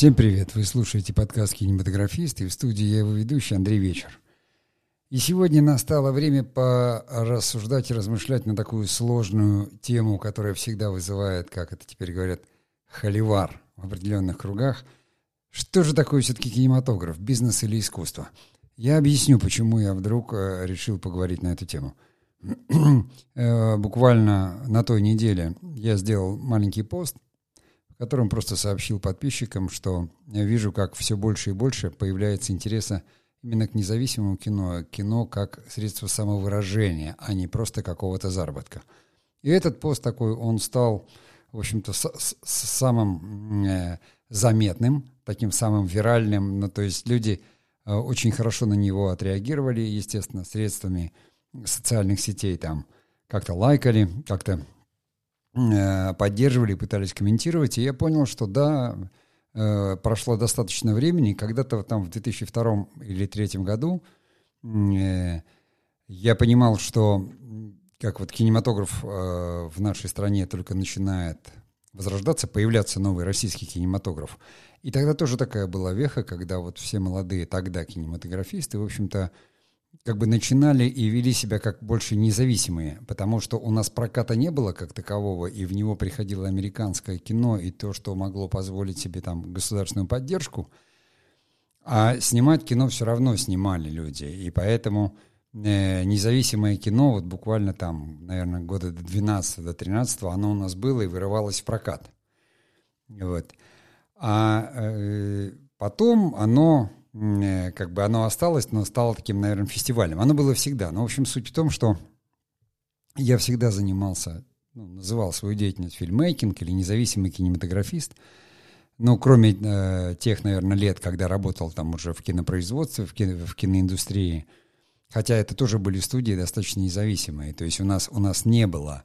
Всем привет! Вы слушаете подкаст «Кинематографист» и в студии я его ведущий Андрей Вечер. И сегодня настало время порассуждать и размышлять на такую сложную тему, которая всегда вызывает, как это теперь говорят, холивар в определенных кругах. Что же такое все-таки кинематограф, бизнес или искусство? Я объясню, почему я вдруг э, решил поговорить на эту тему. Э, буквально на той неделе я сделал маленький пост – котором просто сообщил подписчикам, что я вижу, как все больше и больше появляется интереса именно к независимому кино, кино как средство самовыражения, а не просто какого-то заработка. И этот пост такой, он стал, в общем-то, самым э, заметным, таким самым виральным, ну, то есть люди э, очень хорошо на него отреагировали, естественно, средствами социальных сетей там как-то лайкали, как-то поддерживали, пытались комментировать, и я понял, что да, э, прошло достаточно времени, когда-то там в 2002 или 2003 году э, я понимал, что как вот кинематограф в нашей стране только начинает возрождаться, появляться новый российский кинематограф. И тогда тоже такая была веха, когда вот все молодые тогда кинематографисты, в общем-то, как бы начинали и вели себя как больше независимые, потому что у нас проката не было как такового, и в него приходило американское кино и то, что могло позволить себе там государственную поддержку, а снимать кино все равно снимали люди, и поэтому э, независимое кино, вот буквально там, наверное, года до 12 до 13 оно у нас было и вырывалось в прокат. Вот. А э, потом оно как бы оно осталось, но стало таким, наверное, фестивалем. Оно было всегда. Но, в общем, суть в том, что я всегда занимался, ну, называл свою деятельность фильммейкинг или независимый кинематографист. Ну, кроме э, тех, наверное, лет, когда работал там уже в кинопроизводстве, в, кино, в киноиндустрии, хотя это тоже были студии достаточно независимые. То есть у нас, у нас не было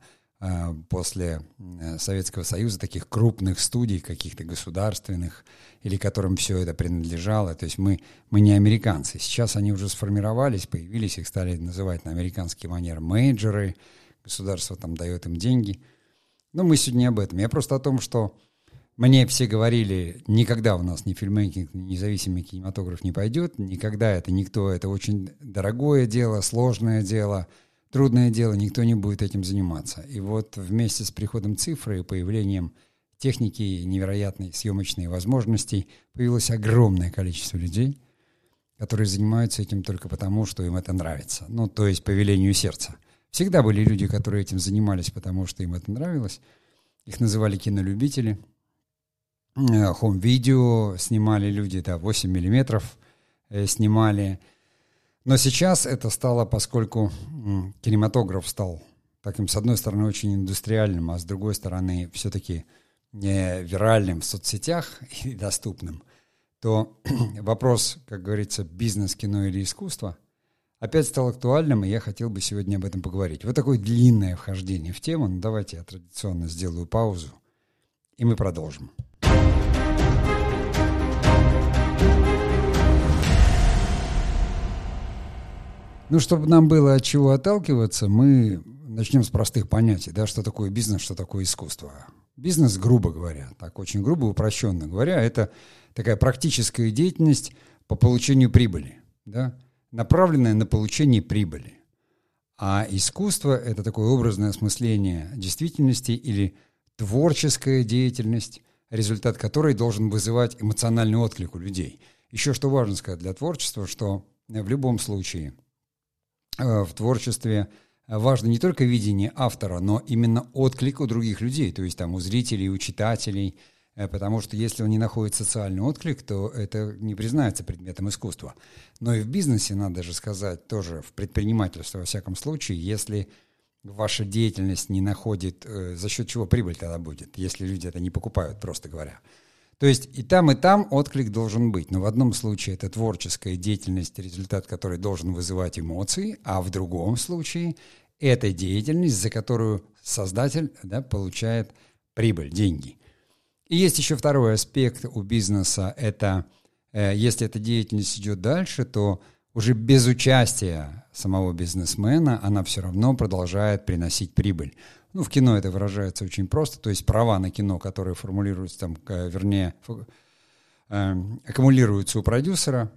после э, Советского Союза таких крупных студий, каких-то государственных, или которым все это принадлежало. То есть мы, мы не американцы. Сейчас они уже сформировались, появились, их стали называть на американский манер мейджоры, государство там дает им деньги. Но мы сегодня не об этом. Я просто о том, что мне все говорили, никогда у нас ни фильммейкинг, ни независимый кинематограф не пойдет, никогда это никто, это очень дорогое дело, сложное дело – трудное дело, никто не будет этим заниматься. И вот вместе с приходом цифры и появлением техники невероятной съемочной возможностей появилось огромное количество людей, которые занимаются этим только потому, что им это нравится. Ну, то есть по велению сердца. Всегда были люди, которые этим занимались, потому что им это нравилось. Их называли кинолюбители. Хом-видео снимали люди, да, 8 миллиметров э, снимали. Но сейчас это стало, поскольку кинематограф стал таким, с одной стороны, очень индустриальным, а с другой стороны, все-таки не виральным в соцсетях и доступным, то вопрос, как говорится, бизнес, кино или искусство опять стал актуальным, и я хотел бы сегодня об этом поговорить. Вот такое длинное вхождение в тему, но давайте я традиционно сделаю паузу, и мы продолжим. Ну, чтобы нам было от чего отталкиваться, мы начнем с простых понятий, да, что такое бизнес, что такое искусство. Бизнес, грубо говоря, так очень грубо, упрощенно говоря, это такая практическая деятельность по получению прибыли, да, направленная на получение прибыли. А искусство – это такое образное осмысление действительности или творческая деятельность, результат которой должен вызывать эмоциональный отклик у людей. Еще что важно сказать для творчества, что в любом случае – в творчестве важно не только видение автора, но именно отклик у других людей, то есть там у зрителей, у читателей, э, потому что если он не находит социальный отклик, то это не признается предметом искусства. Но и в бизнесе, надо же сказать, тоже в предпринимательстве, во всяком случае, если ваша деятельность не находит, э, за счет чего прибыль тогда будет, если люди это не покупают, просто говоря – то есть и там, и там отклик должен быть. Но в одном случае это творческая деятельность, результат которой должен вызывать эмоции, а в другом случае это деятельность, за которую создатель да, получает прибыль, деньги. И есть еще второй аспект у бизнеса. Это э, если эта деятельность идет дальше, то уже без участия самого бизнесмена она все равно продолжает приносить прибыль. Ну, в кино это выражается очень просто, то есть права на кино, которые формулируются там, вернее, э, аккумулируются у продюсера,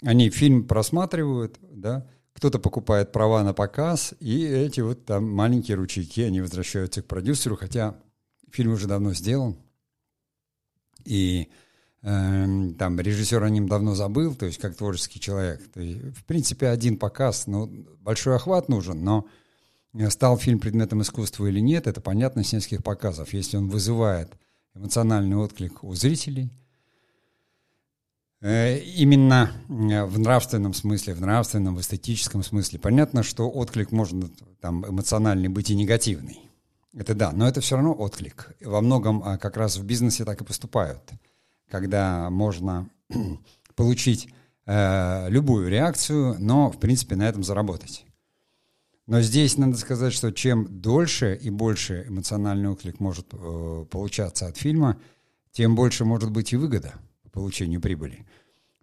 они фильм просматривают, да, кто-то покупает права на показ, и эти вот там маленькие ручейки, они возвращаются к продюсеру, хотя фильм уже давно сделан, и э, там режиссер о нем давно забыл, то есть как творческий человек. То есть, в принципе, один показ, ну, большой охват нужен, но стал фильм предметом искусства или нет, это понятно с нескольких показов. Если он вызывает эмоциональный отклик у зрителей, э, именно э, в нравственном смысле, в нравственном, в эстетическом смысле. Понятно, что отклик может там эмоциональный быть и негативный. Это да, но это все равно отклик. Во многом как раз в бизнесе так и поступают, когда можно получить э, любую реакцию, но в принципе на этом заработать. Но здесь надо сказать, что чем дольше и больше эмоциональный отклик может э, получаться от фильма, тем больше может быть и выгода по получению прибыли.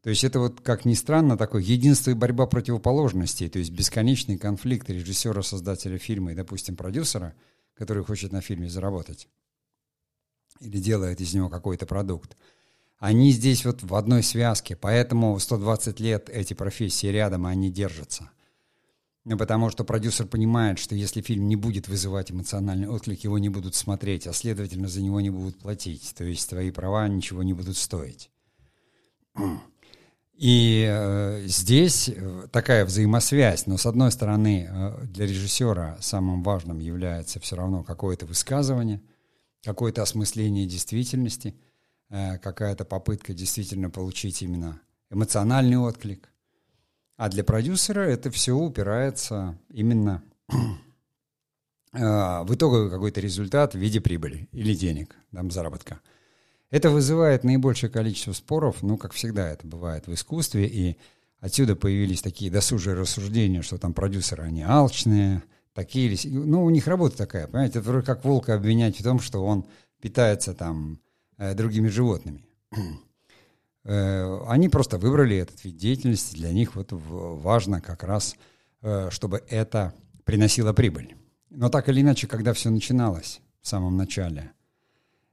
То есть это вот, как ни странно, такое единство и борьба противоположностей, то есть бесконечный конфликт режиссера, создателя фильма и, допустим, продюсера, который хочет на фильме заработать или делает из него какой-то продукт. Они здесь вот в одной связке, поэтому 120 лет эти профессии рядом, и они держатся – ну, потому что продюсер понимает, что если фильм не будет вызывать эмоциональный отклик, его не будут смотреть, а следовательно за него не будут платить. То есть твои права ничего не будут стоить. И э, здесь э, такая взаимосвязь, но с одной стороны э, для режиссера самым важным является все равно какое-то высказывание, какое-то осмысление действительности, э, какая-то попытка действительно получить именно эмоциональный отклик. А для продюсера это все упирается именно а, в итоговый какой-то результат в виде прибыли или денег, там, заработка. Это вызывает наибольшее количество споров, ну, как всегда это бывает в искусстве, и отсюда появились такие досужие рассуждения, что там продюсеры, они алчные, такие. Ну, у них работа такая, понимаете, это вроде как волка обвинять в том, что он питается там э, другими животными. Э, они просто выбрали этот вид деятельности, для них вот важно как раз, э, чтобы это приносило прибыль. Но так или иначе, когда все начиналось в самом начале,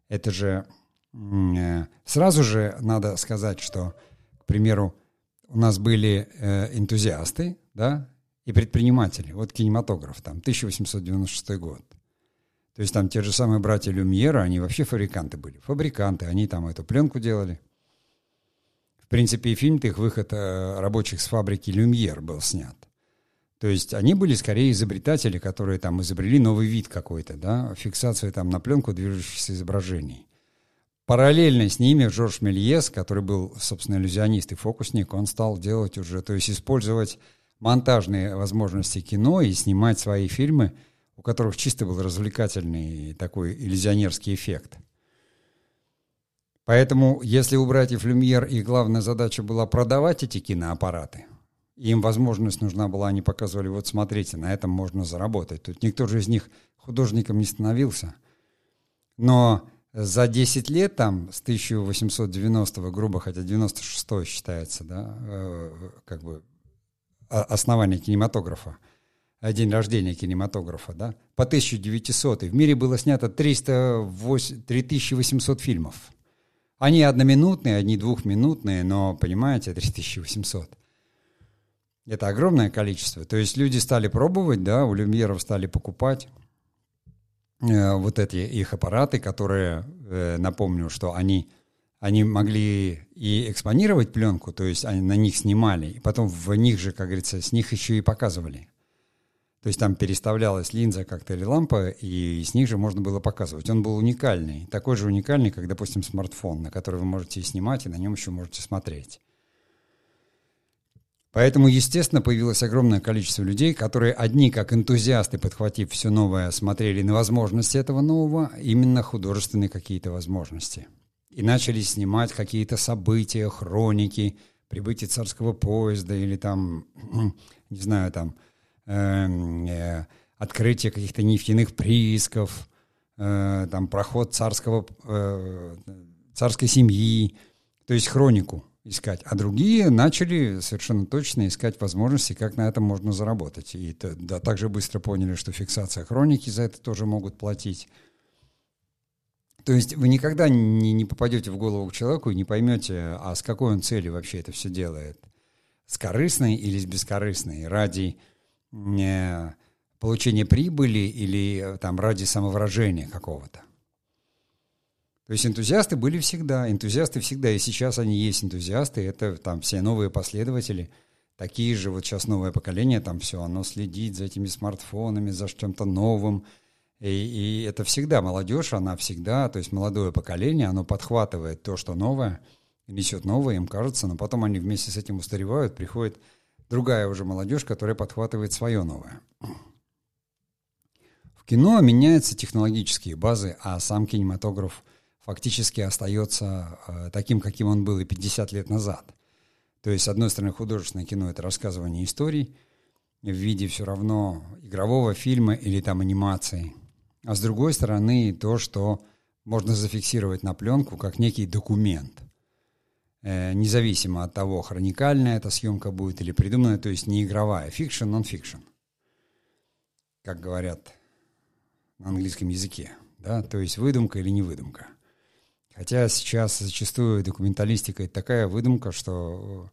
это же э, сразу же надо сказать, что, к примеру, у нас были энтузиасты, да, и предприниматели. Вот кинематограф, там, 1896 год. То есть там те же самые братья Люмьера, они вообще фабриканты были. Фабриканты, они там эту пленку делали – принципе, и фильм-то их выход э, рабочих с фабрики «Люмьер» был снят. То есть они были скорее изобретатели, которые там изобрели новый вид какой-то, да, фиксацию там на пленку движущихся изображений. Параллельно с ними Жорж Мельес, который был, собственно, иллюзионист и фокусник, он стал делать уже, то есть использовать монтажные возможности кино и снимать свои фильмы, у которых чисто был развлекательный такой иллюзионерский эффект – Поэтому, если у братьев Люмьер их главная задача была продавать эти киноаппараты, им возможность нужна была, они показывали, вот смотрите, на этом можно заработать. Тут никто же из них художником не становился. Но за 10 лет, там, с 1890 грубо, хотя 96 считается, да, э, как бы основание кинематографа, день рождения кинематографа, да, по 1900 в мире было снято 308, 3800 фильмов. Они одноминутные, одни двухминутные, но, понимаете, 3800. Это огромное количество. То есть люди стали пробовать, да, у люмьеров стали покупать э, вот эти их аппараты, которые, э, напомню, что они, они могли и экспонировать пленку, то есть они на них снимали, и потом в них же, как говорится, с них еще и показывали. То есть там переставлялась линза как-то или лампа, и с них же можно было показывать. Он был уникальный, такой же уникальный, как, допустим, смартфон, на который вы можете снимать, и на нем еще можете смотреть. Поэтому, естественно, появилось огромное количество людей, которые одни, как энтузиасты, подхватив все новое, смотрели на возможности этого нового, именно художественные какие-то возможности. И начали снимать какие-то события, хроники, прибытие царского поезда или там, не знаю, там, э, открытие каких-то нефтяных приисков, э, там проход царского, э, царской семьи, то есть хронику искать. А другие начали совершенно точно искать возможности, как на этом можно заработать. И да, также быстро поняли, что фиксация хроники за это тоже могут платить. То есть вы никогда не, не попадете в голову к человеку и не поймете, а с какой он целью вообще это все делает. С корыстной или с бескорыстной? Ради получения прибыли или э, там ради самовыражения какого-то? То есть энтузиасты были всегда, энтузиасты всегда, и сейчас они есть энтузиасты, это там все новые последователи, такие же, вот сейчас новое поколение, там все, оно следит за этими смартфонами, за чем-то новым, и, и это всегда молодежь, она всегда, то есть молодое поколение, оно подхватывает то, что новое, несет новое, им кажется, но потом они вместе с этим устаревают, приходит другая уже молодежь, которая подхватывает свое новое. В кино меняются технологические базы, а сам кинематограф – фактически остается э, таким, каким он был и 50 лет назад. То есть, с одной стороны, художественное кино — это рассказывание историй в виде все равно игрового фильма или там анимации. А с другой стороны, то, что можно зафиксировать на пленку как некий документ. Э, независимо от того, хроникальная эта съемка будет или придуманная, то есть не игровая, fiction, non-fiction. Как говорят на английском языке. Да? То есть выдумка или не выдумка. Хотя сейчас зачастую документалистика — это такая выдумка, что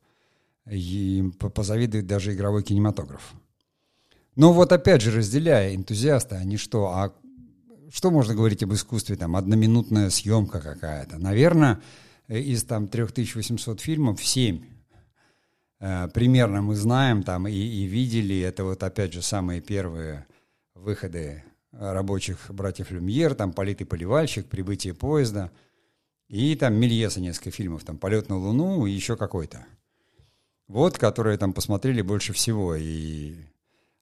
им позавидует даже игровой кинематограф. Но вот опять же, разделяя энтузиасты, они что? А что можно говорить об искусстве? Там одноминутная съемка какая-то. Наверное, из там 3800 фильмов 7 э, примерно мы знаем там и, и видели. Это вот опять же самые первые выходы рабочих братьев Люмьер, там «Политый поливальщик», «Прибытие поезда». И там Мельеса несколько фильмов, там «Полет на Луну» и еще какой-то. Вот, которые там посмотрели больше всего. И...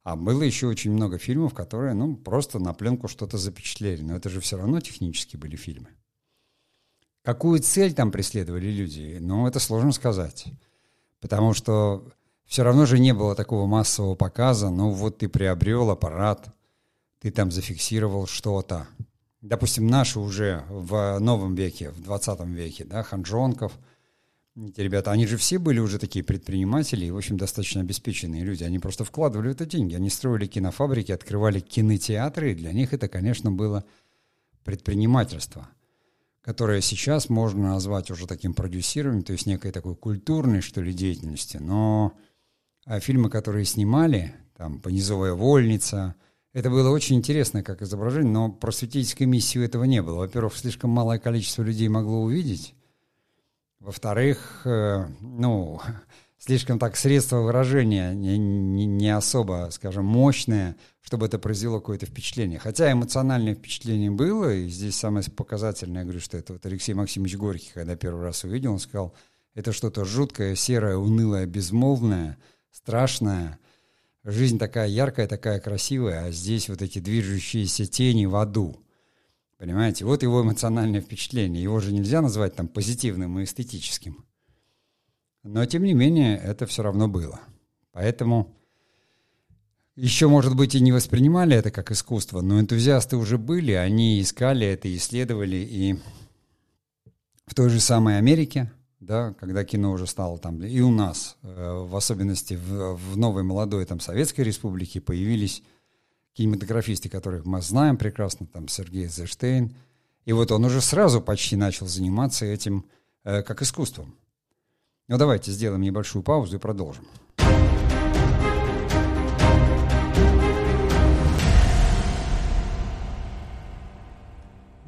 А было еще очень много фильмов, которые, ну, просто на пленку что-то запечатлели. Но это же все равно технически были фильмы. Какую цель там преследовали люди? Ну, это сложно сказать. Потому что все равно же не было такого массового показа. Ну, вот ты приобрел аппарат, ты там зафиксировал что-то допустим, наши уже в новом веке, в 20 веке, да, Ханжонков, эти ребята, они же все были уже такие предприниматели и, в общем, достаточно обеспеченные люди. Они просто вкладывали это деньги. Они строили кинофабрики, открывали кинотеатры, и для них это, конечно, было предпринимательство, которое сейчас можно назвать уже таким продюсированием, то есть некой такой культурной, что ли, деятельности. Но а фильмы, которые снимали, там «Понизовая вольница», это было очень интересно как изображение, но просветительской миссии этого не было. Во-первых, слишком малое количество людей могло увидеть. Во-вторых, э, ну, слишком так средства выражения не, не, не особо, скажем, мощные, чтобы это произвело какое-то впечатление. Хотя эмоциональное впечатление было, и здесь самое показательное, я говорю, что это вот Алексей Максимович Горький, когда первый раз увидел, он сказал, это что-то жуткое, серое, унылое, безмолвное, страшное – Жизнь такая яркая, такая красивая, а здесь вот эти движущиеся тени в аду. Понимаете? Вот его эмоциональное впечатление. Его же нельзя назвать там позитивным и эстетическим. Но, тем не менее, это все равно было. Поэтому еще, может быть, и не воспринимали это как искусство, но энтузиасты уже были, они искали это, исследовали. И в той же самой Америке да, когда кино уже стало там, и у нас, э, в особенности в, в новой молодой там Советской Республике, появились кинематографисты, которых мы знаем прекрасно, там Сергей Зештейн, и вот он уже сразу почти начал заниматься этим э, как искусством. Ну давайте сделаем небольшую паузу и продолжим.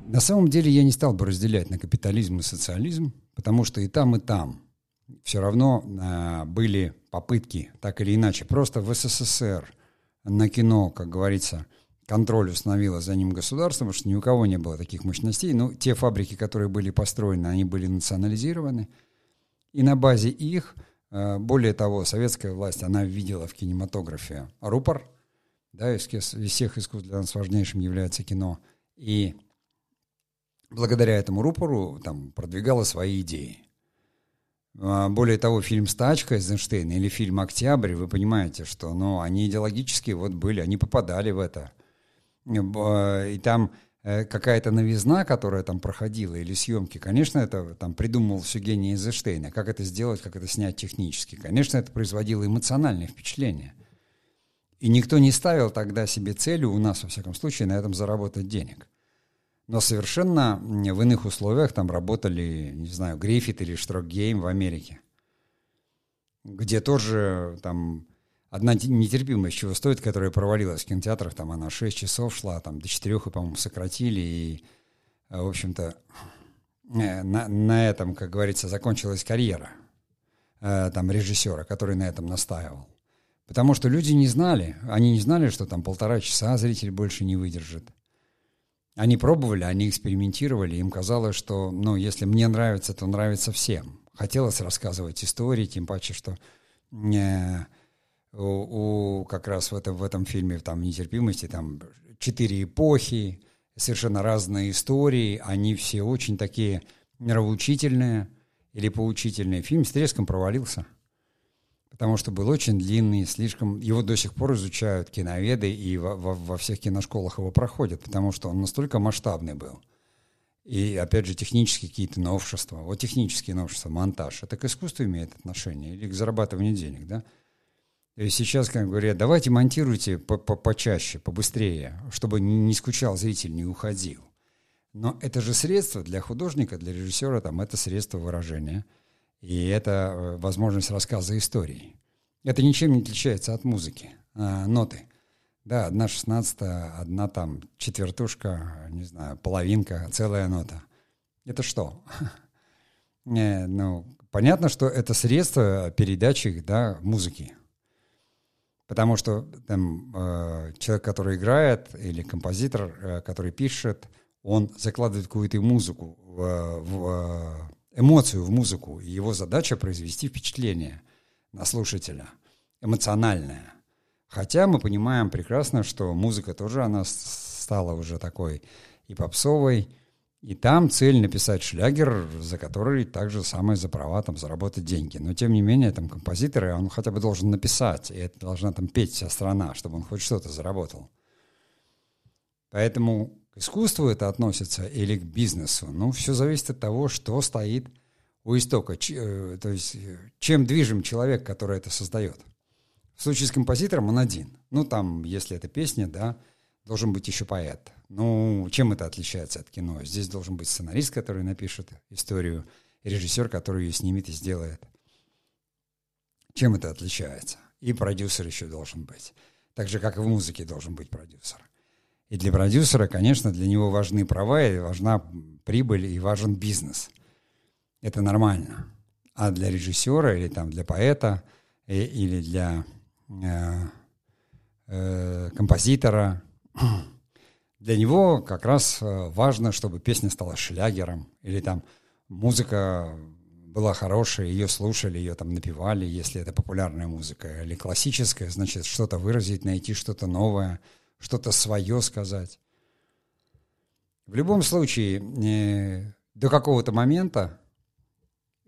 На самом деле я не стал бы разделять на капитализм и социализм, потому что и там, и там все равно э, были попытки, так или иначе. Просто в СССР на кино, как говорится, контроль установило за ним государство, потому что ни у кого не было таких мощностей. Ну, те фабрики, которые были построены, они были национализированы. И на базе их, э, более того, советская власть, она видела в кинематографе рупор, да, из, всех искусств для нас важнейшим является кино. И благодаря этому рупору там, продвигала свои идеи. А, более того, фильм «Стачка» Эйзенштейна или фильм «Октябрь», вы понимаете, что ну, они идеологически вот были, они попадали в это. И там э, какая-то новизна, которая там проходила, или съемки, конечно, это там придумывал все гений Эйзенштейна. Как это сделать, как это снять технически. Конечно, это производило эмоциональное впечатление. И никто не ставил тогда себе целью, у нас, во всяком случае, на этом заработать денег. но совершенно в иных условиях там работали, не знаю, Гриффит или Штрокгейм в Америке, где тоже там одна нетерпимость чего стоит, которая провалилась в кинотеатрах, там она 6 часов шла, там до 4, по-моему, сократили, и, в общем-то, э, на, на этом, как говорится, закончилась карьера э, там режиссера, который на этом настаивал. Потому что люди не знали, они не знали, что там полтора часа зритель больше не выдержит. Они пробовали, они экспериментировали, им казалось, что, ну, если мне нравится, то нравится всем. Хотелось рассказывать истории, тем паче, что э, у, как раз в этом, в этом фильме там нетерпимости там четыре эпохи, совершенно разные истории, они все очень такие нравоучительные или поучительные. Фильм с треском провалился, потому что был очень длинный, слишком... Его до сих пор изучают киноведы, и во, во, во всех киношколах его проходят, потому что он настолько масштабный был. И, опять же, технические какие-то новшества. Вот технические новшества, монтаж. Это к искусству имеет отношение или к зарабатыванию денег, да? Сейчас, как говорят, давайте монтируйте по -по почаще, побыстрее, чтобы не скучал зритель, не уходил. Но это же средство для художника, для режиссера, там, это средство выражения. И это э, возможность рассказа истории. Это ничем не отличается от музыки, а, ноты. Да, одна шестнадцатая, одна там четвертушка, не знаю, половинка, целая нота. Это что? Не, ну, понятно, что это средство передачи да, музыки. Потому что там, э, человек, который играет, или композитор, э, который пишет, он закладывает какую-то музыку, в, в эмоцию в музыку. И его задача произвести впечатление на слушателя, эмоциональное. Хотя мы понимаем прекрасно, что музыка тоже, она стала уже такой и попсовой, и там цель написать шлягер, за который также самое за права там заработать деньги. Но тем не менее, там композиторы, он хотя бы должен написать, и это должна там петь вся страна, чтобы он хоть что-то заработал. Поэтому к искусству это относится или к бизнесу. Ну, все зависит от того, что стоит у истока. Ч, э, то есть, э, чем движим человек, который это создает. В случае с композитором он один. Ну, там, если это песня, да, должен быть еще поэт. Ну, чем это отличается от кино? Здесь должен быть сценарист, который напишет историю, режиссер, который ее снимет и сделает. Чем это отличается? И продюсер еще должен быть. Так же, как и в музыке должен быть продюсер. И для продюсера, конечно, для него важны права, и важна прибыль, и важен бизнес. Это нормально. А для режиссера или там для поэта, и, или для э, э, композитора для него как раз э, важно, чтобы песня стала шлягером, или там музыка была хорошая, ее слушали, ее там напевали, если это популярная музыка, или классическая, значит, что-то выразить, найти что-то новое, что-то свое сказать. В любом случае, э, до какого-то момента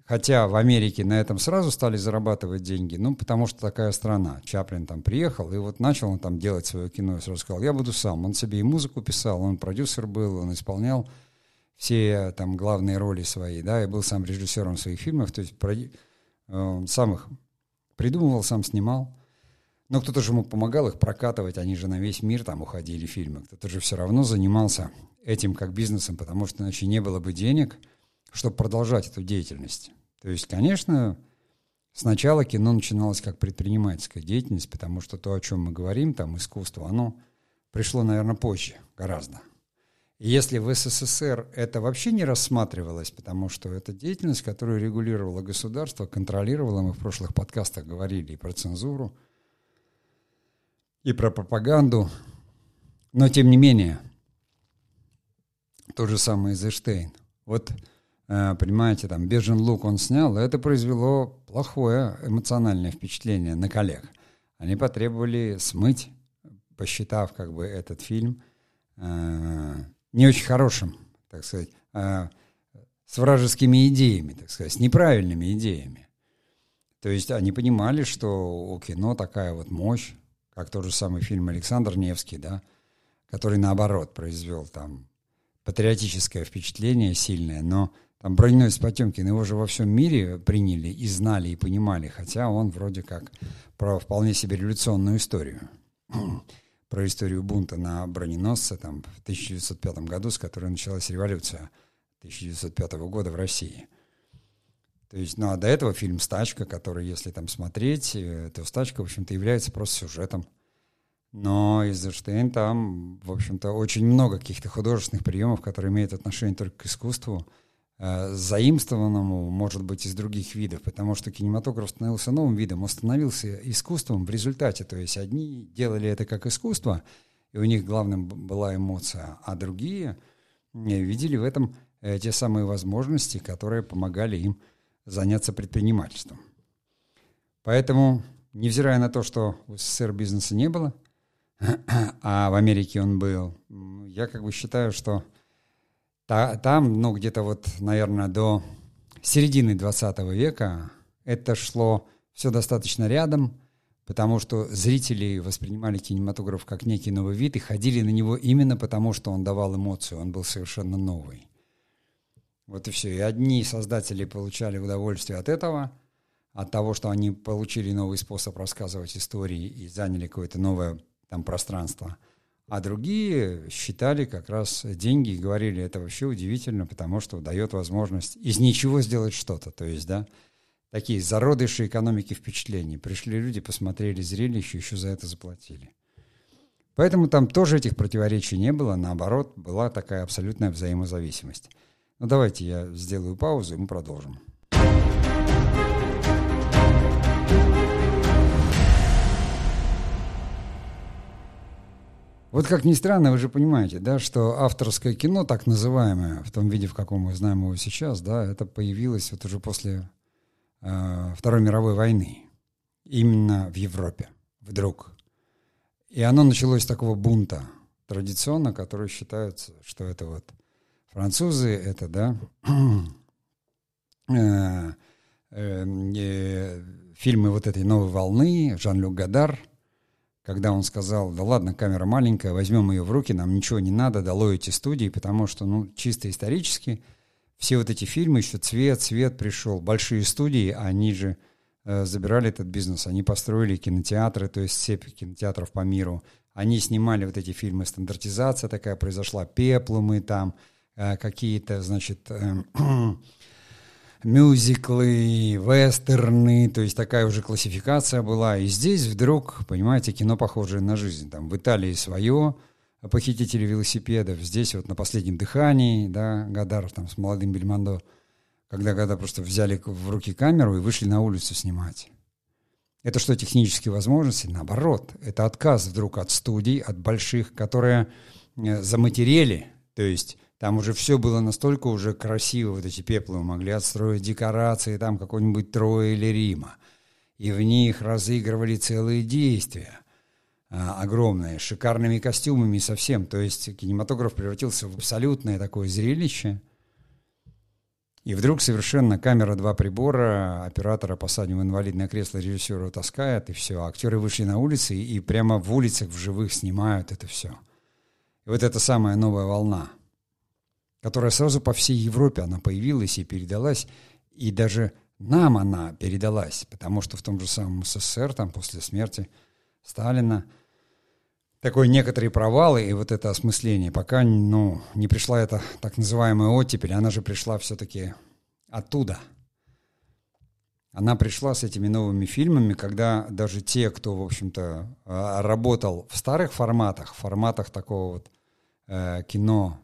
Хотя в Америке на этом сразу стали зарабатывать деньги, ну, потому что такая страна. Чаплин там приехал, и вот начал он там делать свое кино, и сразу сказал, я буду сам. Он себе и музыку писал, он продюсер был, он исполнял все там главные роли свои, да, и был сам режиссером своих фильмов, то есть проди... э, сам их придумывал, сам снимал. Но кто-то же ему помогал их прокатывать, они же на весь мир там уходили фильмы. Кто-то же все равно занимался этим как бизнесом, потому что иначе не было бы денег, чтобы продолжать эту деятельность. То есть, конечно, сначала кино начиналось как предпринимательская деятельность, потому что то, о чем мы говорим, там искусство, оно пришло, наверное, позже гораздо. И если в СССР это вообще не рассматривалось, потому что это деятельность, которую регулировало государство, контролировало, мы в прошлых подкастах говорили и про цензуру, и про пропаганду, но тем не менее, то же самое Эйзенштейн. Вот понимаете, там «Бежен лук» он снял, это произвело плохое эмоциональное впечатление на коллег. Они потребовали смыть, посчитав как бы этот фильм э, не очень хорошим, так сказать, э, с вражескими идеями, так сказать, с неправильными идеями. То есть они понимали, что у кино такая вот мощь, как тот же самый фильм Александр Невский, да, который наоборот произвел там патриотическое впечатление сильное, но там Броненосец Потемкин, его же во всем мире приняли и знали, и понимали, хотя он вроде как про вполне себе революционную историю. про историю бунта на броненосце там, в 1905 году, с которой началась революция 1905 года в России. То есть, ну а до этого фильм «Стачка», который, если там смотреть, э, то «Стачка», в общем-то, является просто сюжетом. Но Эйзенштейн там, в общем-то, очень много каких-то художественных приемов, которые имеют отношение только к искусству, заимствованному, может быть, из других видов, потому что кинематограф становился новым видом, он становился искусством в результате. То есть одни делали это как искусство, и у них главным была эмоция, а другие э, видели в этом э, те самые возможности, которые помогали им заняться предпринимательством. Поэтому, невзирая на то, что в СССР бизнеса не было – а в Америке он был. Я как бы считаю, что та, там, ну, где-то вот, наверное, до середины 20 века это шло все достаточно рядом, потому что зрители воспринимали кинематограф как некий новый вид и ходили на него именно потому, что он давал эмоцию, он был совершенно новый. Вот и все. И одни создатели получали удовольствие от этого, от того, что они получили новый способ рассказывать истории и заняли какое-то новое там пространство. А другие считали как раз деньги и говорили, это вообще удивительно, потому что дает возможность из ничего сделать что-то. То есть, да, такие зародыши экономики впечатлений. Пришли люди, посмотрели зрелище, еще за это заплатили. Поэтому там тоже этих противоречий не было, наоборот, была такая абсолютная взаимозависимость. Ну давайте я сделаю паузу, и мы продолжим. Вот как ни странно, вы же понимаете, да, что авторское кино, так называемое, в том виде, в каком мы знаем его сейчас, да, это появилось вот уже после э, Второй мировой войны, именно в Европе, вдруг. И оно началось с такого бунта традиционно, который считается, что это вот французы, это, да, э, э, э, фильмы вот этой новой волны, Жан-Люк Гадар – когда он сказал, да ладно, камера маленькая, возьмем ее в руки, нам ничего не надо, долой эти студии, потому что, ну, чисто исторически, все вот эти фильмы, еще цвет, цвет пришел, большие студии, они же э, забирали этот бизнес, они построили кинотеатры, то есть цепь кинотеатров по миру, они снимали вот эти фильмы, стандартизация такая произошла, пеплумы там, э, какие-то, значит, э, мюзиклы, вестерны, то есть такая уже классификация была. И здесь вдруг, понимаете, кино похожее на жизнь. Там в Италии свое, похитители велосипедов, здесь вот на последнем дыхании, да, Гадар там с молодым Бельмондо, когда когда просто взяли в руки камеру и вышли на улицу снимать. Это что, технические возможности? Наоборот, это отказ вдруг от студий, от больших, которые э, заматерели, то есть там уже все было настолько уже красиво, вот эти пеплы могли отстроить декорации там какой-нибудь Троя или Рима. И в них разыгрывали целые действия а, огромные, шикарными костюмами совсем. То есть кинематограф превратился в абсолютное такое зрелище. И вдруг совершенно камера два прибора, оператора посадим в инвалидное кресло, режиссера таскает, и все. Актеры вышли на улицы и, прямо в улицах в живых снимают это все. И вот эта самая новая волна – которая сразу по всей Европе она появилась и передалась, и даже нам она передалась, потому что в том же самом СССР, там после смерти Сталина, такой некоторые провалы и вот это осмысление, пока ну, не пришла эта так называемая оттепель, она же пришла все-таки оттуда. Она пришла с этими новыми фильмами, когда даже те, кто, в общем-то, а, работал в старых форматах, форматах такого вот э, кино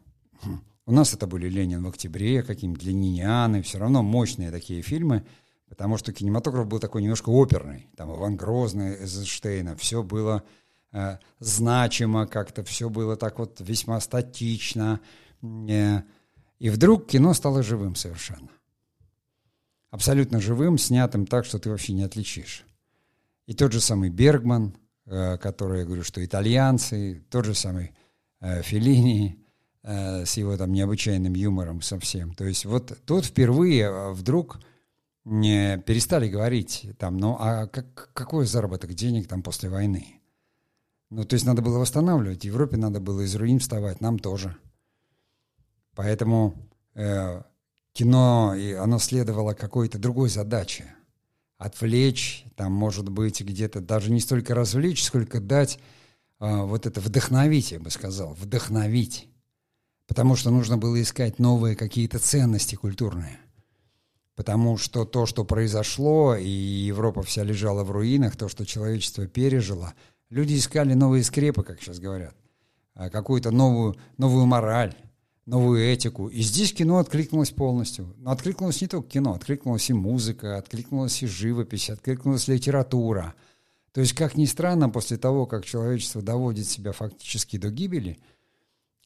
у нас это были «Ленин в октябре», какие-нибудь «Ленинианы», все равно мощные такие фильмы, потому что кинематограф был такой немножко оперный. Там Иван Грозный, Эйзенштейна, все было э, значимо как-то, все было так вот весьма статично. Э, и вдруг кино стало живым совершенно. Абсолютно живым, снятым так, что ты вообще не отличишь. И тот же самый Бергман, э, который, я говорю, что итальянцы, тот же самый э, Феллини, Э, с его там необычайным юмором совсем. То есть вот тут впервые э, вдруг не перестали говорить там, ну а как, какой заработок денег там после войны? Ну, то есть надо было восстанавливать. Европе надо было из руин вставать, нам тоже. Поэтому э, кино, и оно следовало какой-то другой задаче. Отвлечь, там, может быть, где-то даже не столько развлечь, сколько дать а, вот это вдохновить, я бы сказал, вдохновить. Потому что нужно было искать новые какие-то ценности культурные. Потому что то, что произошло, и Европа вся лежала в руинах, то, что человечество пережило, люди искали новые скрепы, как сейчас говорят, а, какую-то новую, новую мораль, новую этику. И здесь кино откликнулось полностью. Но откликнулось не только кино, откликнулась и музыка, откликнулась и живопись, откликнулась литература. То есть, как ни странно, после того, как человечество доводит себя фактически до гибели,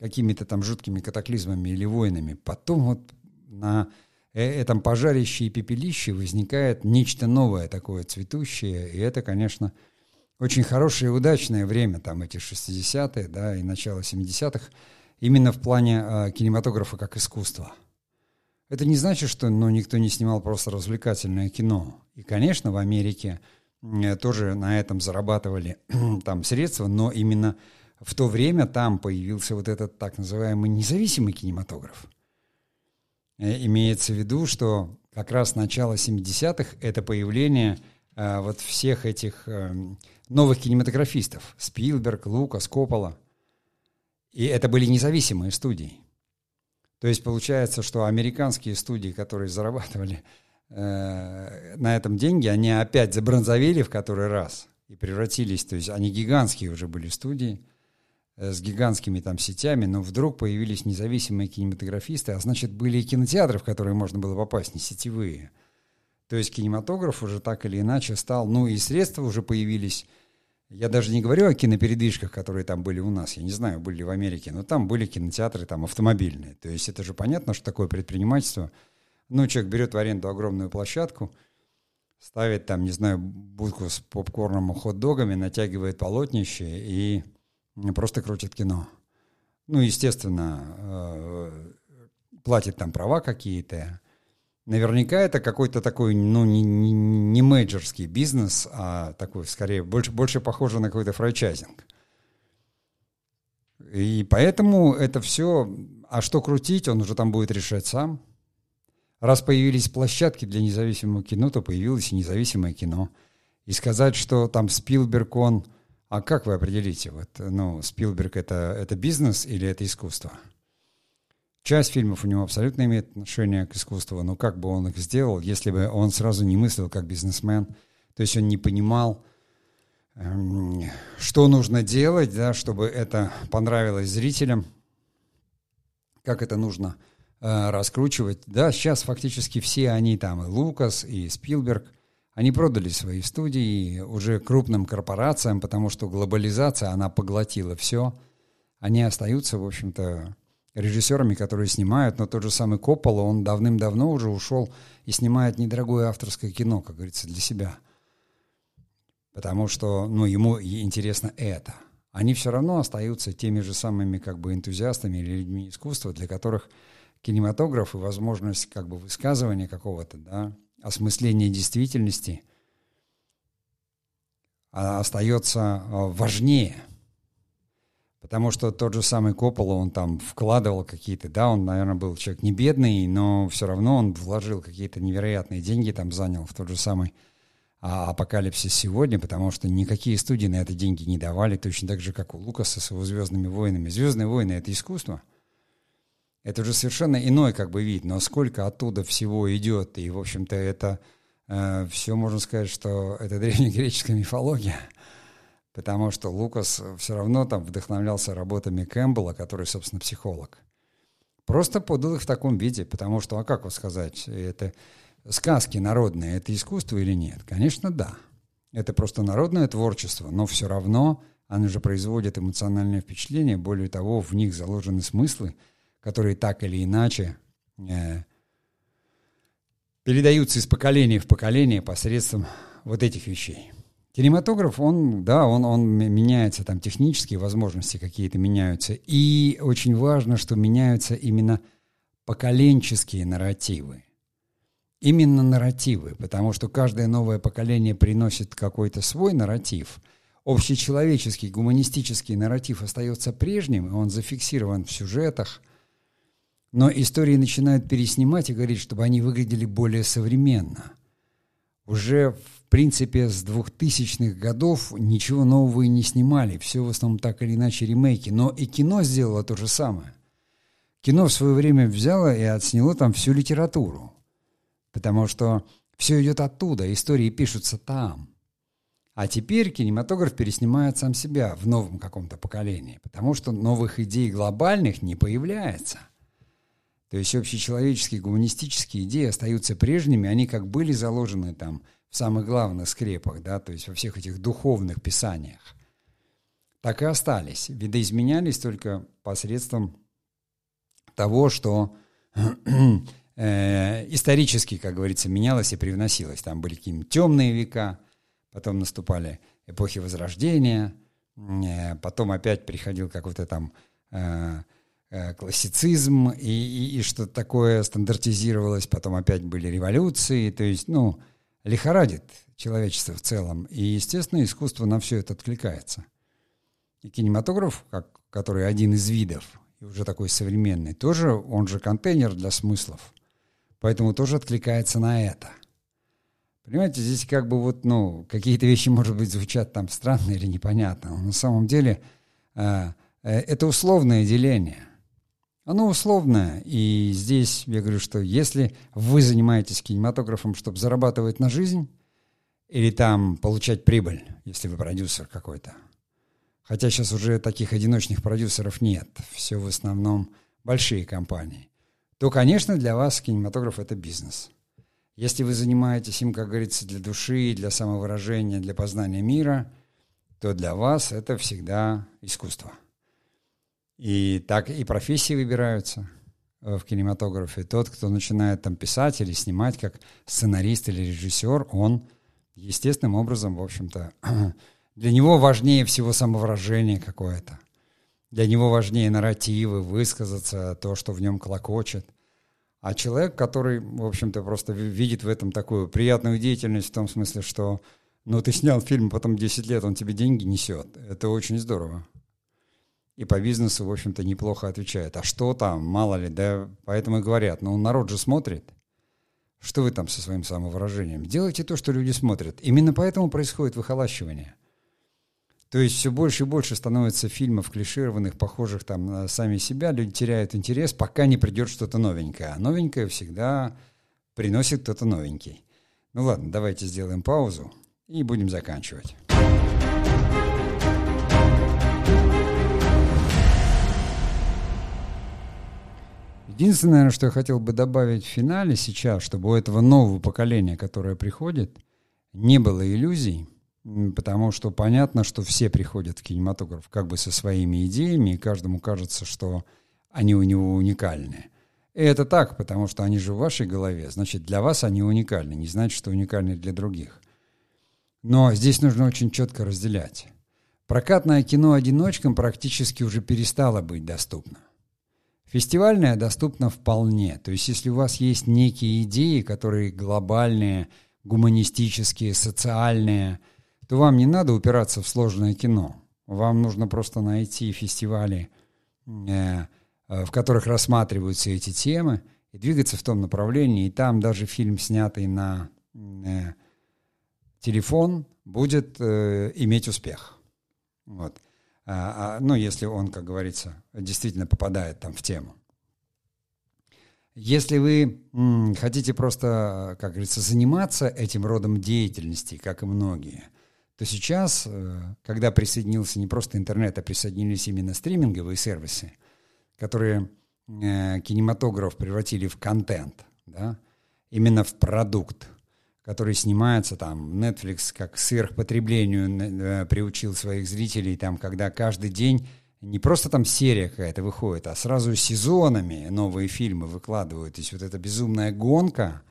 какими-то там жуткими катаклизмами или войнами, потом вот на э, этом пожарище и пепелище возникает нечто новое такое цветущее, и это, конечно, очень хорошее и удачное время, там эти 60-е, да, и начало 70-х, именно в плане э, кинематографа как искусства. Это не значит, что ну, никто не снимал просто развлекательное кино. И, конечно, в Америке э, тоже на этом зарабатывали там средства, но именно в то время там появился вот этот так называемый независимый кинематограф. Э, имеется в виду, что как раз начало 70-х — это появление э, вот всех этих э, новых кинематографистов. Спилберг, Лукас, Коппола — и это были независимые студии. То есть получается, что американские студии, которые зарабатывали э, на этом деньги, они опять забронзовели в который раз и превратились, то есть они гигантские уже были студии с гигантскими там сетями, но вдруг появились независимые кинематографисты, а значит были и кинотеатры, в которые можно было попасть, не сетевые. То есть кинематограф уже так или иначе стал, ну и средства уже появились я даже не говорю о кинопередвижках, которые там были у нас. Я не знаю, были ли в Америке, но там были кинотеатры там автомобильные. То есть это же понятно, что такое предпринимательство. Ну, человек берет в аренду огромную площадку, ставит там, не знаю, будку с попкорном и хот-догами, натягивает полотнище и просто крутит кино. Ну, естественно, э, платит там права какие-то, Наверняка это какой-то такой, ну, не, не, не менеджерский бизнес, а такой, скорее, больше, больше похоже на какой-то франчайзинг. И поэтому это все, а что крутить, он уже там будет решать сам. Раз появились площадки для независимого кино, то появилось и независимое кино. И сказать, что там Спилберг, он... А как вы определите, вот, ну, Спилберг это, это бизнес или это искусство? Часть фильмов у него абсолютно имеет отношение к искусству, но как бы он их сделал, если бы он сразу не мыслил как бизнесмен, то есть он не понимал, эм, что нужно делать, да, чтобы это понравилось зрителям, как это нужно э, раскручивать. Да, сейчас фактически все они там, и Лукас, и Спилберг, они продали свои студии уже крупным корпорациям, потому что глобализация, она поглотила все. Они остаются, в общем-то, режиссерами, которые снимают, но тот же самый Коппола, он давным-давно уже ушел и снимает недорогое авторское кино, как говорится, для себя. Потому что ну, ему интересно это. Они все равно остаются теми же самыми как бы энтузиастами или людьми искусства, для которых кинематограф и возможность как бы высказывания какого-то, да, осмысления действительности а, остается а, важнее – Потому что тот же самый Коппола, он там вкладывал какие-то, да, он, наверное, был человек не бедный, но все равно он вложил какие-то невероятные деньги, там занял в тот же самый а, апокалипсис сегодня, потому что никакие студии на это деньги не давали, точно так же, как у Лукаса с его «Звездными войнами». «Звездные войны» — это искусство. Это уже совершенно иной как бы вид, но сколько оттуда всего идет, и, в общем-то, это э, все, можно сказать, что это древнегреческая мифология — потому что Лукас все равно там вдохновлялся работами Кэмпбелла, который, собственно, психолог. Просто подал их в таком виде, потому что, а как вот сказать, это сказки народные, это искусство или нет? Конечно, да. Это просто народное творчество, но все равно оно же производит эмоциональное впечатление, более того, в них заложены смыслы, которые так или иначе э, передаются из поколения в поколение посредством вот этих вещей. Кинематограф, он, да, он, он меняется, там технические возможности какие-то меняются. И очень важно, что меняются именно поколенческие нарративы. Именно нарративы, потому что каждое новое поколение приносит какой-то свой нарратив. Общечеловеческий, гуманистический нарратив остается прежним, он зафиксирован в сюжетах, но истории начинают переснимать и говорить, чтобы они выглядели более современно. Уже в принципе, с 2000-х годов ничего нового и не снимали. Все в основном так или иначе ремейки. Но и кино сделало то же самое. Кино в свое время взяло и отсняло там всю литературу. Потому что все идет оттуда, истории пишутся там. А теперь кинематограф переснимает сам себя в новом каком-то поколении, потому что новых идей глобальных не появляется. То есть общечеловеческие гуманистические идеи остаются прежними, они как были заложены там в самых главных скрепах, да, то есть во всех этих духовных писаниях, так и остались. Видоизменялись только посредством того, что э, исторически, как говорится, менялось и привносилось. Там были какие-нибудь темные века, потом наступали эпохи Возрождения, э, потом опять приходил какой-то там э, классицизм, и, и, и что-то такое стандартизировалось, потом опять были революции, то есть, ну, лихорадит человечество в целом, и, естественно, искусство на все это откликается. И кинематограф, как, который один из видов, и уже такой современный, тоже, он же контейнер для смыслов, поэтому тоже откликается на это. Понимаете, здесь как бы вот, ну, какие-то вещи, может быть, звучат там странно или непонятно, но на самом деле э, э, это условное деление. Оно условное, и здесь я говорю, что если вы занимаетесь кинематографом, чтобы зарабатывать на жизнь, или там получать прибыль, если вы продюсер какой-то, хотя сейчас уже таких одиночных продюсеров нет, все в основном большие компании, то, конечно, для вас кинематограф — это бизнес — если вы занимаетесь им, как говорится, для души, для самовыражения, для познания мира, то для вас это всегда искусство. И так и профессии выбираются э, в кинематографе. Тот, кто начинает там писать или снимать как сценарист или режиссер, он естественным образом, в общем-то, для него важнее всего самовыражение какое-то. Для него важнее нарративы, высказаться, то, что в нем колокочет – а человек, который, в общем-то, просто видит в этом такую приятную деятельность, в том смысле, что ну, ты снял фильм, потом 10 лет он тебе деньги несет. Это очень здорово. И по бизнесу, в общем-то, неплохо отвечает. А что там, мало ли, да, поэтому и говорят, ну, народ же смотрит. Что вы там со своим самовыражением? Делайте то, что люди смотрят. Именно поэтому происходит выхолащивание. То есть все больше и больше становится фильмов клишированных, похожих там на сами себя. Люди теряют интерес, пока не придет что-то новенькое. А новенькое всегда приносит кто-то новенький. Ну ладно, давайте сделаем паузу и будем заканчивать. Единственное, наверное, что я хотел бы добавить в финале сейчас, чтобы у этого нового поколения, которое приходит, не было иллюзий – потому что понятно, что все приходят в кинематограф как бы со своими идеями, и каждому кажется, что они у него уникальны. И это так, потому что они же в вашей голове, значит, для вас они уникальны, не значит, что уникальны для других. Но здесь нужно очень четко разделять. Прокатное кино одиночкам практически уже перестало быть доступно. Фестивальное доступно вполне. То есть, если у вас есть некие идеи, которые глобальные, гуманистические, социальные – то вам не надо упираться в сложное кино. Вам нужно просто найти фестивали, э, э, в которых рассматриваются эти темы, и двигаться в том направлении. И там даже фильм, снятый на э, телефон, будет иметь успех. Вот. А, а, ну, если он, как говорится, действительно попадает там в тему. Если вы хотите просто, как говорится, заниматься этим родом деятельности, как и многие – то сейчас, э, когда присоединился не просто интернет, а присоединились именно стриминговые сервисы, которые э, кинематограф превратили в контент, да, именно в продукт, который снимается там, Netflix как сверхпотреблению э, приучил своих зрителей, там, когда каждый день не просто там серия какая-то выходит, а сразу сезонами новые фильмы выкладывают. То есть вот эта безумная гонка,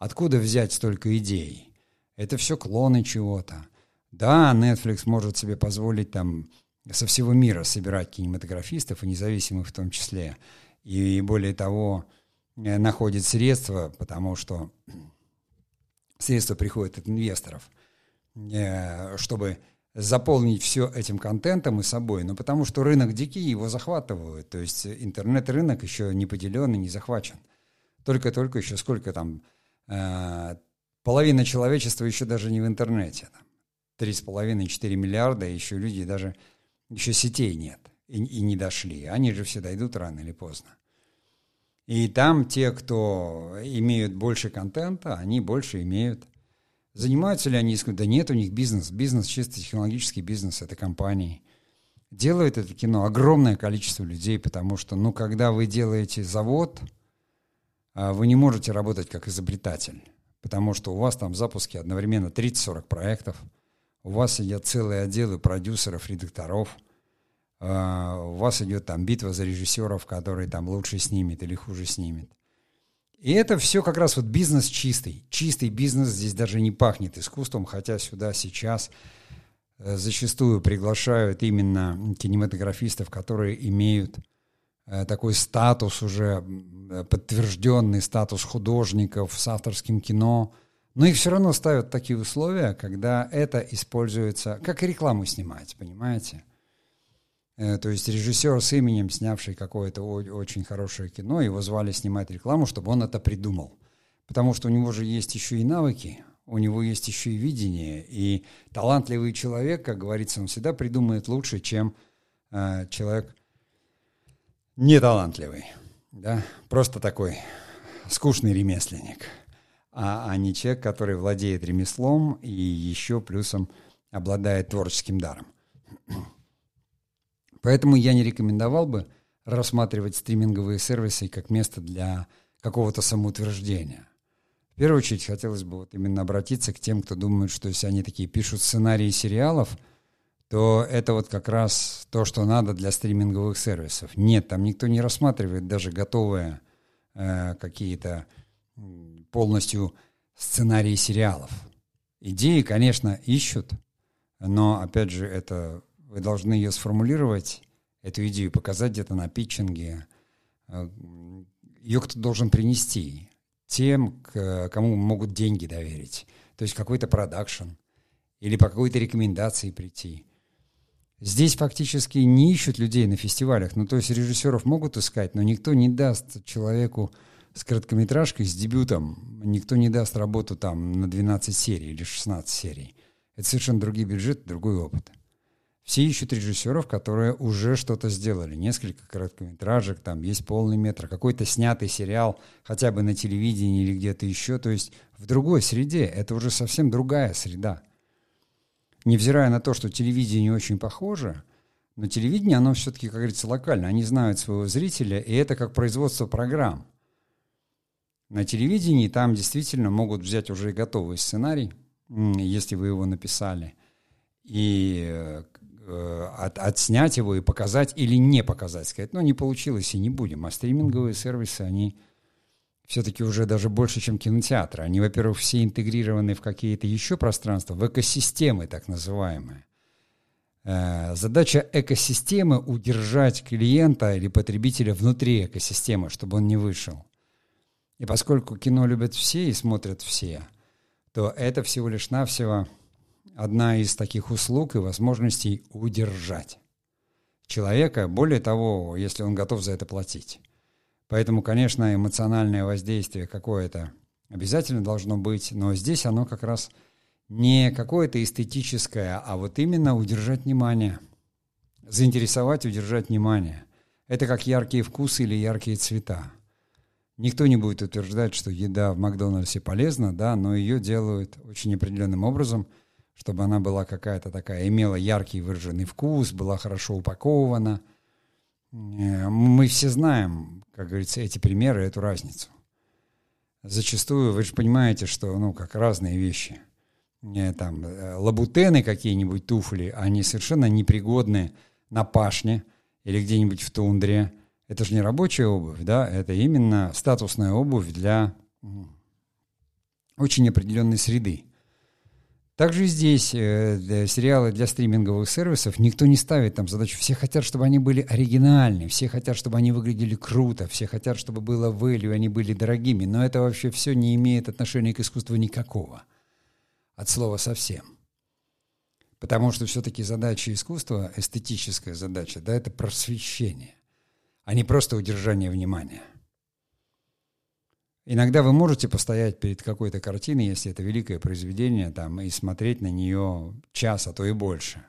откуда взять столько идей? Это все клоны чего-то. Да, Netflix может себе позволить там со всего мира собирать кинематографистов, и независимых в том числе. И более того, э, находит средства, потому что средства приходят от инвесторов, э, чтобы заполнить все этим контентом и собой, но потому что рынок дикий, его захватывают, то есть интернет-рынок еще не поделен и не захвачен. Только-только еще сколько там, половина человечества еще даже не в интернете. Три с половиной, четыре миллиарда, еще люди даже, еще сетей нет и, и не дошли. Они же все дойдут рано или поздно. И там те, кто имеют больше контента, они больше имеют. Занимаются ли они искусством? Да нет, у них бизнес. Бизнес, чисто технологический бизнес, это компании. Делают это кино огромное количество людей, потому что, ну, когда вы делаете завод, а, вы не можете работать как изобретатель, потому что у вас там в запуске одновременно 30-40 проектов, у вас сидят целые отделы продюсеров, редакторов – у вас идет там битва за режиссеров, который там лучше снимет или хуже снимет. И это все как раз вот бизнес чистый. Чистый бизнес здесь даже не пахнет искусством, хотя сюда сейчас э, зачастую приглашают именно кинематографистов, которые имеют э, такой статус уже, подтвержденный статус художников с авторским кино. Но их все равно ставят такие условия, когда это используется, как рекламу снимать, понимаете? Э, то есть режиссер с именем, снявший какое-то очень хорошее кино, его звали снимать рекламу, чтобы он это придумал. Потому что у него же есть еще и навыки, у него есть еще и видение. И талантливый человек, как говорится, он всегда придумает лучше, чем э, человек неталантливый. Да? Просто такой скучный ремесленник. А, а не человек, который владеет ремеслом и еще плюсом обладает творческим даром. Поэтому я не рекомендовал бы рассматривать стриминговые сервисы как место для какого-то самоутверждения. В первую очередь хотелось бы вот именно обратиться к тем, кто думает, что если они такие пишут сценарии сериалов, то это вот как раз то, что надо для стриминговых сервисов. Нет, там никто не рассматривает даже готовые э, какие-то полностью сценарии сериалов. Идеи, конечно, ищут, но, опять же, это вы должны ее сформулировать, эту идею, показать где-то на питчинге. Ее кто должен принести тем, кому могут деньги доверить. То есть какой-то продакшн или по какой-то рекомендации прийти. Здесь фактически не ищут людей на фестивалях. Ну, то есть режиссеров могут искать, но никто не даст человеку с короткометражкой, с дебютом, никто не даст работу там на 12 серий или 16 серий. Это совершенно другие бюджеты, другой опыт. Все ищут режиссеров, которые уже что-то сделали. Несколько короткометражек, там есть полный метр, какой-то снятый сериал, хотя бы на телевидении или где-то еще. То есть в другой среде. Это уже совсем другая среда. Невзирая на то, что телевидение очень похоже, но телевидение, оно все-таки, как говорится, локально. Они знают своего зрителя, и это как производство программ. На телевидении там действительно могут взять уже готовый сценарий, если вы его написали, и э, от, отснять его и показать или не показать, сказать, ну, не получилось и не будем. А стриминговые сервисы, они все-таки уже даже больше, чем кинотеатры. Они, во-первых, все интегрированы в какие-то еще пространства, в экосистемы так называемые. Э, задача экосистемы — удержать клиента или потребителя внутри экосистемы, чтобы он не вышел. И поскольку кино любят все и смотрят все, то это всего лишь навсего одна из таких услуг и возможностей удержать человека, более того, если он готов за это платить. Поэтому, конечно, эмоциональное воздействие какое-то обязательно должно быть, но здесь оно как раз не какое-то эстетическое, а вот именно удержать внимание. Заинтересовать, удержать внимание. Это как яркие вкусы или яркие цвета. Никто не будет утверждать, что еда в Макдональдсе полезна, да, но ее делают очень определенным образом – чтобы она была какая-то такая, имела яркий выраженный вкус, была хорошо упакована. Э, мы все знаем, как говорится, эти примеры, эту разницу. Зачастую вы же понимаете, что, ну, как разные вещи. Не, там, э, лабутены какие-нибудь туфли, они совершенно непригодны на пашне или где-нибудь в тундре. Это же не рабочая обувь, да, это именно статусная обувь для очень определенной среды. Также здесь э, сериалы для стриминговых сервисов никто не ставит там задачу. Все хотят, чтобы они были оригинальны, все хотят, чтобы они выглядели круто, все хотят, чтобы было value, они были дорогими. Но это вообще все не имеет отношения к искусству никакого. От слова совсем. Потому что все-таки задача искусства, эстетическая задача, да, это просвещение, а не просто удержание внимания. Иногда вы можете постоять перед какой-то картиной, если это великое произведение, там, и смотреть на нее час, а то и больше,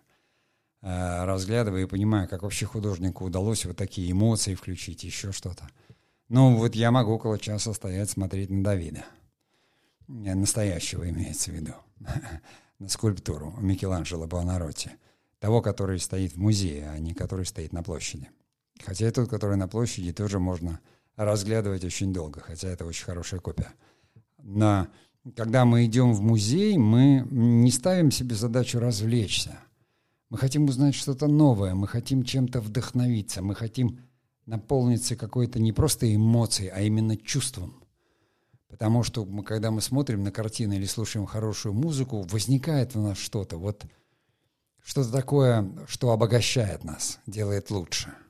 э, разглядывая и понимая, как вообще художнику удалось вот такие эмоции включить, еще что-то. Ну, вот я могу около часа стоять, смотреть на Давида. Настоящего имеется в виду. на скульптуру Микеланджело Буонаротти. Того, который стоит в музее, а не который стоит на площади. Хотя и тот, который на площади, тоже можно разглядывать очень долго, хотя это очень хорошая копия. Но когда мы идем в музей, мы не ставим себе задачу развлечься. Мы хотим узнать что-то новое, мы хотим чем-то вдохновиться, мы хотим наполниться какой-то не просто эмоцией, а именно чувством. Потому что мы, когда мы смотрим на картины или слушаем хорошую музыку, возникает в нас что-то, вот что-то такое, что обогащает нас, делает лучше –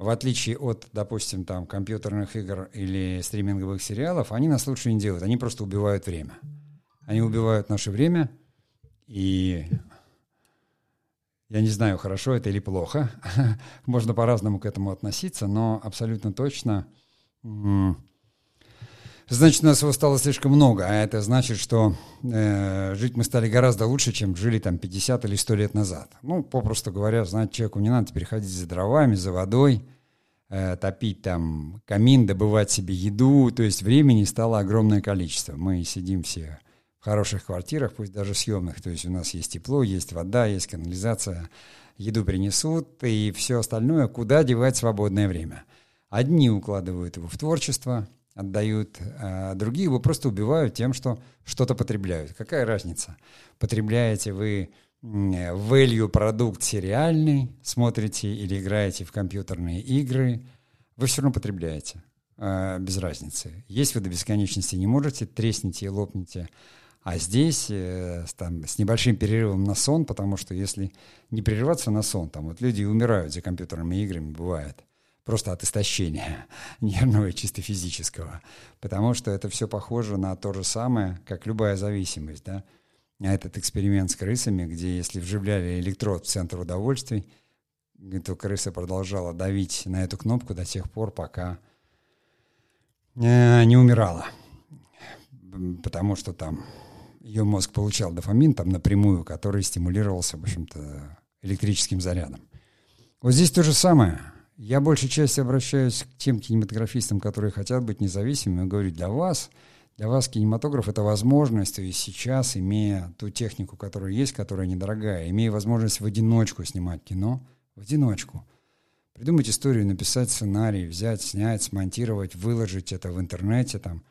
в отличие от, допустим, там, компьютерных игр или стриминговых сериалов, они нас лучше не делают. Они просто убивают время. Они убивают наше время, и я не знаю, хорошо это или плохо. Можно по-разному к этому относиться, но абсолютно точно значит, нас его стало слишком много, а это значит, что э, жить мы стали гораздо лучше, чем жили там 50 или 100 лет назад. Ну, попросту говоря, знать человеку не надо теперь ходить за дровами, за водой, э, топить там камин, добывать себе еду, то есть времени стало огромное количество. Мы сидим все в хороших квартирах, пусть даже съемных, то есть у нас есть тепло, есть вода, есть канализация, еду принесут и все остальное, куда девать свободное время. Одни укладывают его в творчество – отдают, а другие его просто убивают тем, что что-то потребляют. Какая разница? Потребляете вы value продукт сериальный, смотрите или играете в компьютерные игры, вы все равно потребляете. Э, без разницы. Есть вы до бесконечности не можете, тресните и лопните. А здесь э, там, с небольшим перерывом на сон, потому что если не прерываться на сон, там вот люди умирают за компьютерными играми, бывает просто от истощения нервного и чисто физического. Потому что это все похоже на то же самое, как любая зависимость. Да? Этот эксперимент с крысами, где если вживляли электрод в центр удовольствий, то крыса продолжала давить на эту кнопку до тех пор, пока э, не умирала. Потому что там ее мозг получал дофамин там напрямую, который стимулировался, в общем-то, электрическим зарядом. Вот здесь то же самое – я большей частью обращаюсь к тем кинематографистам, которые хотят быть независимыми, и говорю, для вас, для вас кинематограф — это возможность, есть сейчас, имея ту технику, которая есть, которая недорогая, имея возможность в одиночку снимать кино, в одиночку, придумать историю, написать сценарий, взять, снять, смонтировать, выложить это в интернете, там,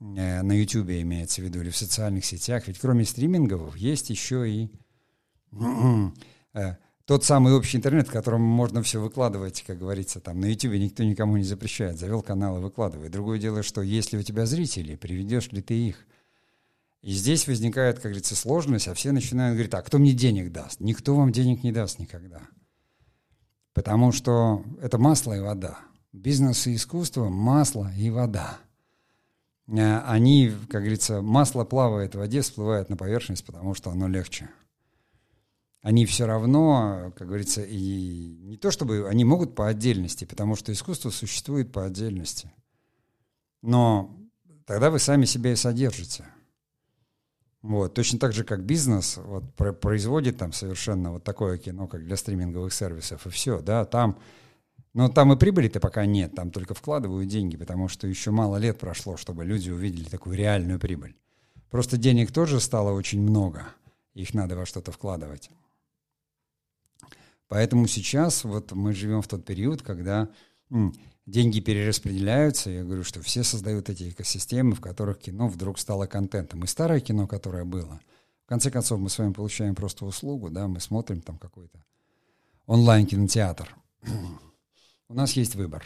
э, на YouTube имеется в виду, или в социальных сетях. Ведь кроме стримингов есть еще и э, тот самый общий интернет, в котором можно все выкладывать, как говорится, там на YouTube никто никому не запрещает. Завел канал и выкладывай. Другое дело, что если у тебя зрители, приведешь ли ты их? И здесь возникает, как говорится, сложность, а все начинают говорить, а кто мне денег даст? Никто вам денег не даст никогда. Потому что это масло и вода. Бизнес и искусство – масло и вода. Э, они, как говорится, масло плавает в воде, всплывает на поверхность, потому что оно легче – они все равно, как говорится, и не то чтобы они могут по отдельности, потому что искусство существует по отдельности. Но тогда вы сами себя и содержите. Вот. Точно так же, как бизнес вот, производит там совершенно вот такое кино, как для стриминговых сервисов, и все, да, там, но там и прибыли-то пока нет, там только вкладывают деньги, потому что еще мало лет прошло, чтобы люди увидели такую реальную прибыль. Просто денег тоже стало очень много, их надо во что-то вкладывать. Поэтому сейчас вот мы живем в тот период, когда деньги перераспределяются. Я говорю, что все создают эти экосистемы, в которых кино вдруг стало контентом. И старое кино, которое было, в конце концов, мы с вами получаем просто услугу, да, мы смотрим там какой-то онлайн-кинотеатр. У нас есть выбор.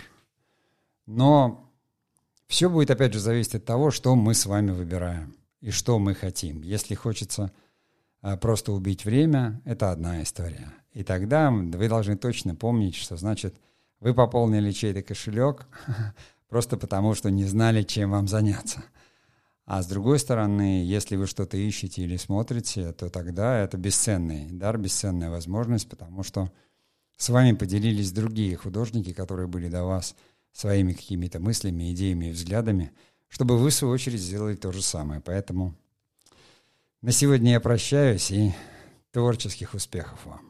Но все будет, опять же, зависеть от того, что мы с вами выбираем и что мы хотим. Если хочется просто убить время, это одна история. И тогда вы должны точно помнить, что значит вы пополнили чей-то кошелек просто потому, что не знали, чем вам заняться. А с другой стороны, если вы что-то ищете или смотрите, то тогда это бесценный дар, бесценная возможность, потому что с вами поделились другие художники, которые были до вас своими какими-то мыслями, идеями и взглядами, чтобы вы, в свою очередь, сделали то же самое. Поэтому на сегодня я прощаюсь и творческих успехов вам.